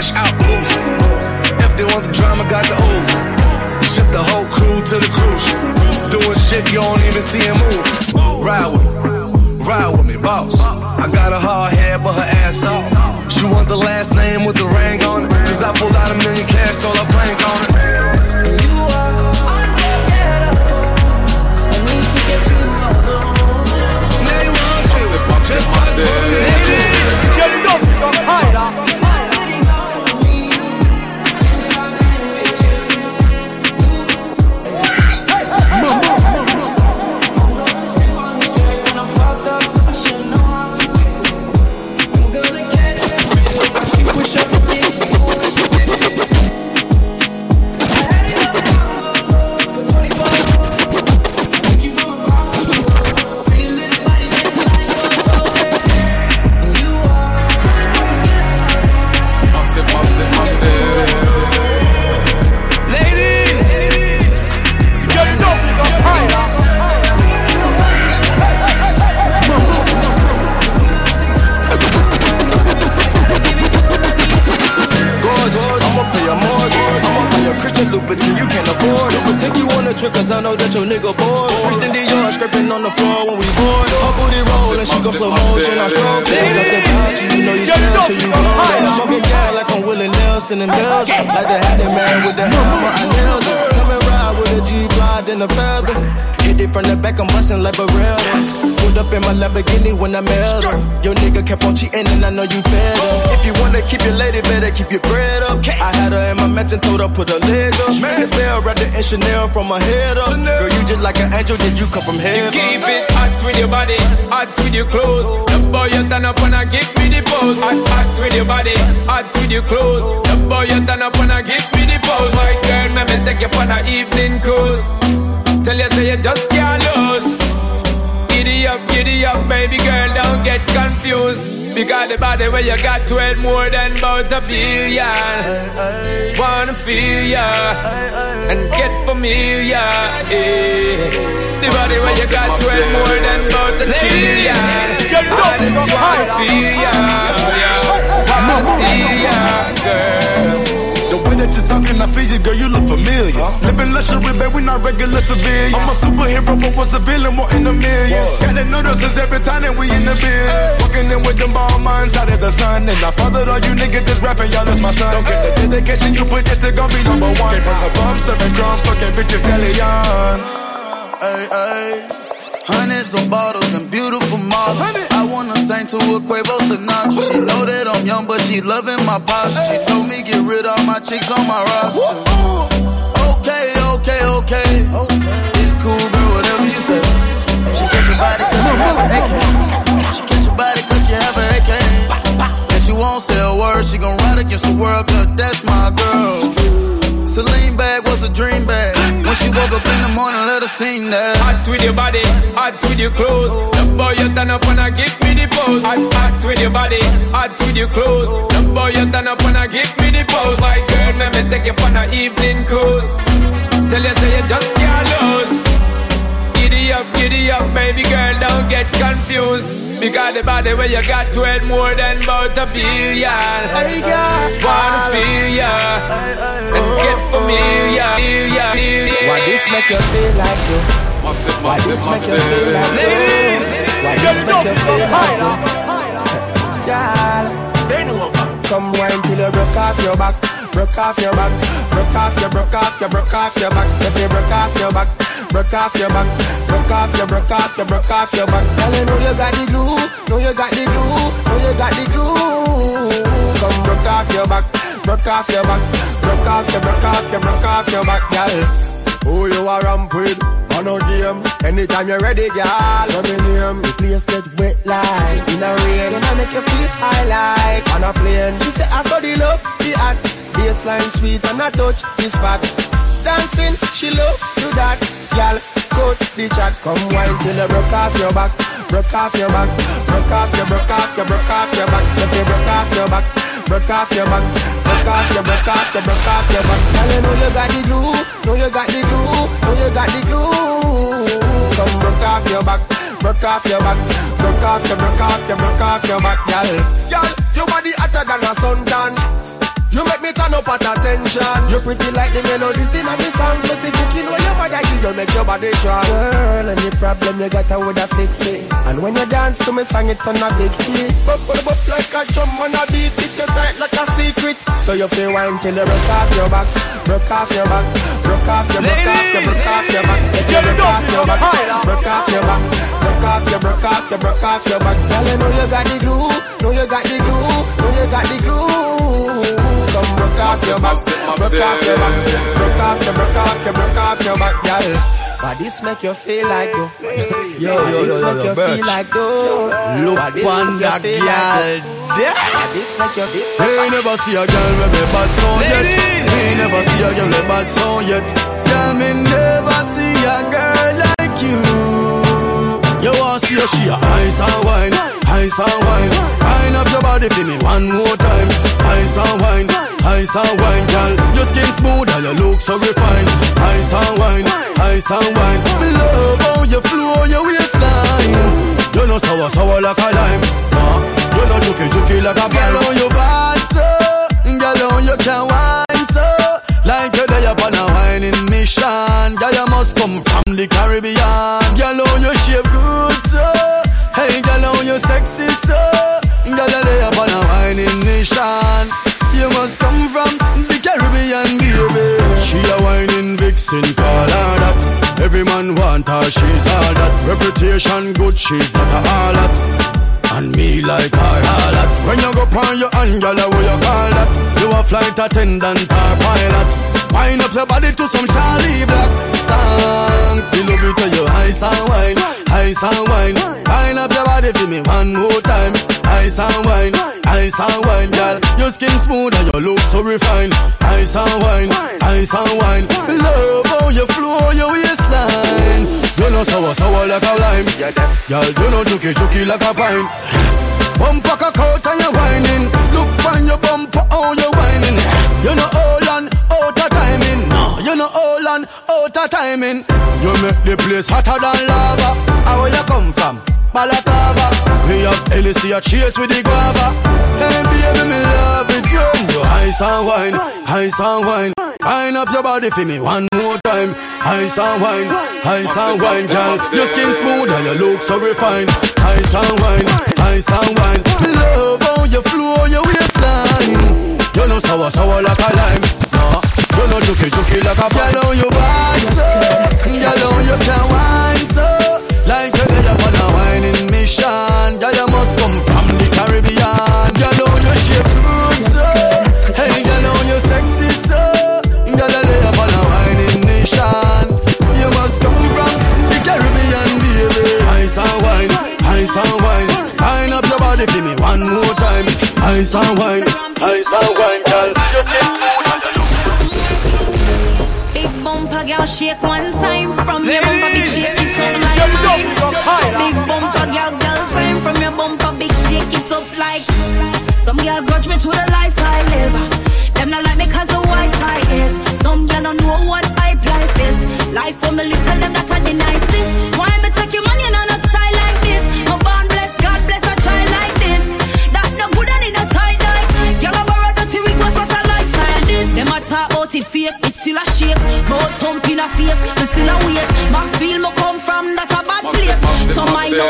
fresh out losing. If they want the drama, got the ooze. Ship the whole crew to the cruise. Doing shit you don't even see him move. Ride with me, ride with me, boss. I got a hard head, but her ass off. She want the last name with the ring on it. Cause I pulled out a million cash, told her plank on it. trick cause I know that your nigga bored. Christian Dior scraping on the floor when we bored. Her booty rolling, she go slow motion. I stroke it. Something about you, you know you still so you roll. Smoking down like I'm Willie Nelson in Belgium. Like the Hattie man with the hammer, I nailed it. Come and ride with a G-Fly, then a feather. From the back, I'm bustin' like a real Pulled up in my head up. If you wanna keep your lady, better keep your bread up. I had her in my mansion, told her put her leg up. Man, the bell rather in Chanel. From her head up. Girl, you just like an angel, did you come from heaven? You keep it hot with your body, hot with your clothes. The boy you turn up and I give me the pose. Hot, hot with your body, hot with your clothes. The boy you turn up and I give me the pose. My girl, let me take you on an evening cruise. Tell you say you just can't lose. Giddy up, giddy up, baby girl, don't get confused. Because the body where you got to it more than about a billion. Just wanna feel ya and get familiar. Yeah. The body where you got to it more than about a trillion. I just wanna feel ya. That you're talking, I feel you, girl, you look familiar. Huh? Living luxury, babe, we not regular civilians. I'm a superhero, but was a villain, more in the millions. Got the noodles every time that we in the bed. Hey. Walking in with them ball minds out of the sun. And I fathered all you niggas that's rapping, y'all is my son. Don't get the dedication you put, this they gon' be number one. Came from the bum, serving drum, fucking bitches, stallions. Hey, hey. Hundreds of bottles and beautiful models. I wanna sing to a Quavo Sinatra. She know that I'm young, but she loving my posture. She told me get rid of my chicks on my roster. Okay, okay, okay. It's cool, girl, whatever you say. She get your body cause she have an AK. She get your body cause she have an AK. And she won't say a word, she gon' ride against the world cause that's my girl. Celine she woke up in the morning, let her sing that. Hot with your body, hot with your clothes. The boy you turn up and I give me the pose. Hot, hot with your body, hot with your clothes. The boy you turn up and I give me the pose. My girl, let me take you on an evening cruise. Tell you say you just can't lose. Giddy up, giddy up, baby girl, don't get confused. Because the body where you got to it more than about a billion. I just wanna feel ya and get familiar. Why this make you feel like you? Why this make you feel like you? Why Just make you feel higher. Girl, bend over. Come wine till you broke off your back, broke off your back, broke off your, broke off your, broke off your back. If you broke off your back, broke off your back, broke off your, broke off your, broke off your back. Girl, you know you got the glue, know you got the glue, know you got the glue. Come broke off your back, broke off your back, broke off your, broke off your, broke off your back, girl. Who you are ramp with? On no game. Anytime you're ready, girl. So me name. The place get wet like in a rain. I make you feel high like on a plane. You say I saw the love, the act. Baseline sweet and I touch the spot. Dancing, she love do that. Girl, cut the chat. Come wine till you broke off your back. Broke off your back. Broke off your, broke off your, broke off your back. If you broke off your back. Broke off your back. Broke off your, broke off your, broke off your back. Girl, you know you got the glue. Know you got the glue. Know you got the glue. Come broke off your back. Broke off your back. Broke off your, broke off your, broke off your back, girl. Girl, your body hotter than a suntan. Up at attention. You pretty like the melodies in me song. Plus it cooking when your body give you make your body strong. Girl, any problem you got, I woulda fix it. And when you dance to me song, it on a big hit. Bop, bop, bop like a drum on a beat. It you tight like a secret. So you feel wine till you broke off your back, broke off your back, broke off your, broke off your, broke off your back. If you broke off your back, broke off your back, broke off your, broke off your, broke off your back. Girl, you know you got the glue, know you got the glue, know you got the glue. Off your back, broke off your back, broke off your, broke off your, broke off your back, girl. But this make you feel like. Yo, yo, this yo, make yo, you feel like though. Look this on make you that girl though. there. But This make you this Me make never see a girl with me bad sound yet. Me never see a girl with bad sound yet. Girl, me never see a girl like you. You want see a she a ice and wine, ice and wine. Up your body for me one more time. Ice and wine, ice and wine, girl. Your skin smooth and your look so refined. Ice and wine, ice and wine. Me love how you flow your waistline. You know sour sour like a lime. Nah, you know juky juky like a girl. How you bad so, girl how you can wine so. Like you're there upon a whining mission. Girl you must come from the Caribbean. Girl how you shape vixen, call her that. Every man want her, she's all that. Reputation good, she's not a harlot. And me like her harlot. When you go on your girl, what you call that? You a flight attendant or pilot. Wind up your body to some Charly Black songs. We love you to your ice and wine, ice and wine. Wind up your body for me one more time. Ice and wine, ice and wine, girl. Your skin smooth and your look so refined. Ice and wine, ice and wine. Love you your waistline. You know sour, sour like a lime. Girl, you know juky, juky like a pine. Bumper cock out and you whining. Look on your bumper, oh, how you whining. You know all on, out of timing. You know all on, out of timing. You make the place hotter than lava. How you come from? Balaclava. We have Hennessy a chase with the guava. Hey baby, me love it. You You ice and wine, ice and wine. Wine up your body for me one more time. Ice and wine, ice and wine, girl. Your skin smooth and your look so refined. Ice and wine, ice and wine. Love how you flow your waistline. You know sour, sour like a lime. No, you know juky, juky like a girl. How you bad so, girl how you can wine so. Shake one time from your bumper, big shake it up like mine. don't go higher. Big bumper, girl, girl, time from your bumper, big shake it up like. Some girl grudge me to the life I live. Them not like me cause the Wi-Fi is. Some girl don't know what hype life is. Life for me little them that are the nicest. Why me take your money and on a style like this? No born bless, God bless a child like this. That no good and in a tight night. Girl, I borrow dirty wig, what's what a lifestyle this? Them a talk about it fake, it still a shake. Both thump in a face, me still a wait. Max feel me come from that a bad place. So I know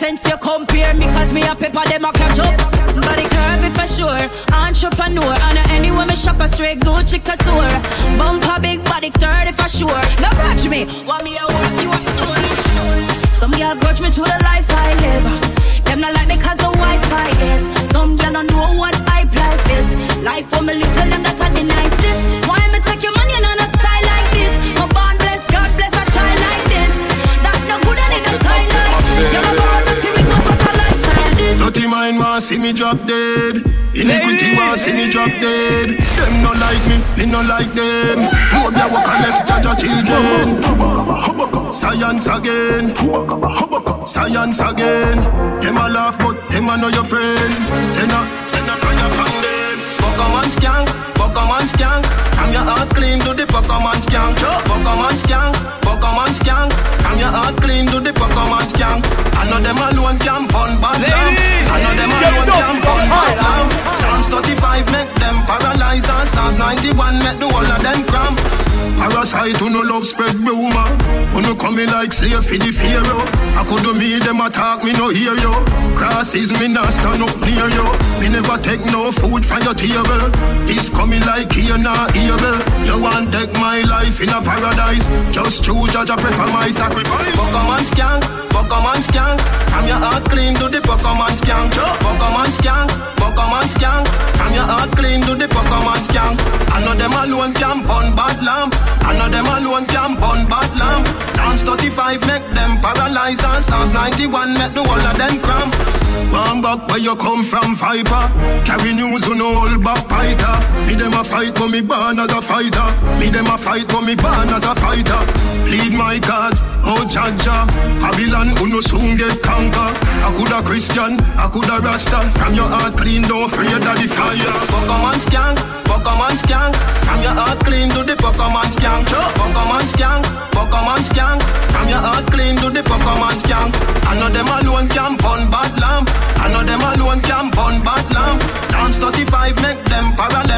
sense you compare me, cause me a paper them a catch up. Body curvy for sure, entrepreneur. And anywhere me shop a straight Gucci couture. Bumper big body sturdy for sure. No grudge me, want me a work you a store. Some girl grudge me to the life I live. Them not like me cause the Wi-Fi is. Some girl don't know what hype life is. Life for me little them that are the Mind want see me drop dead. Iniquity want see me drop dead. Them no like me, me no like them. Hope ya walk and left judge children. Science again, science again. Them a laugh but them a know your friend. Send a, send a fire from them. Pokemon skank, Pokemon skank. Come your heart clean to the Pokemon skank. Pokemon skank, Pokemon skank. Like slave for the pharaoh. I could do me them attack me no hear you. Crosses me not stand up near you. Me never take no food from your table. This here not evil. You want take my life in a paradise. Just choose judge I prefer my sacrifice. Pokemon skank, Pokemon skank. I'm your heart clean to the Pokemon skank. Pokemon skank, Pokemon skank. I'm your heart clean to the Pokemon skank. I know them alone can burn bad lamp. I know them alone can burn bad lamp. Psalms 35 make them paralyze and Psalms 91 make the whole of them cramp where you come from, fighter? Carry news on all back fighter. Me them a fight for me born as a fighter. Me them a fight for me born as a fighter. Lead my cause, oh Jah Jah. Babylon, who no soon get conquer. I could a Christian, I could a Rasta. From your heart clean, don't fear that the fire. Pokemon scan, Pokemon scan. From your heart clean to the Pokemon scan. Pokemon scan, Pokemon scan. From your heart clean to the Pokemon scan. I know them alone can 45 make them paralyzed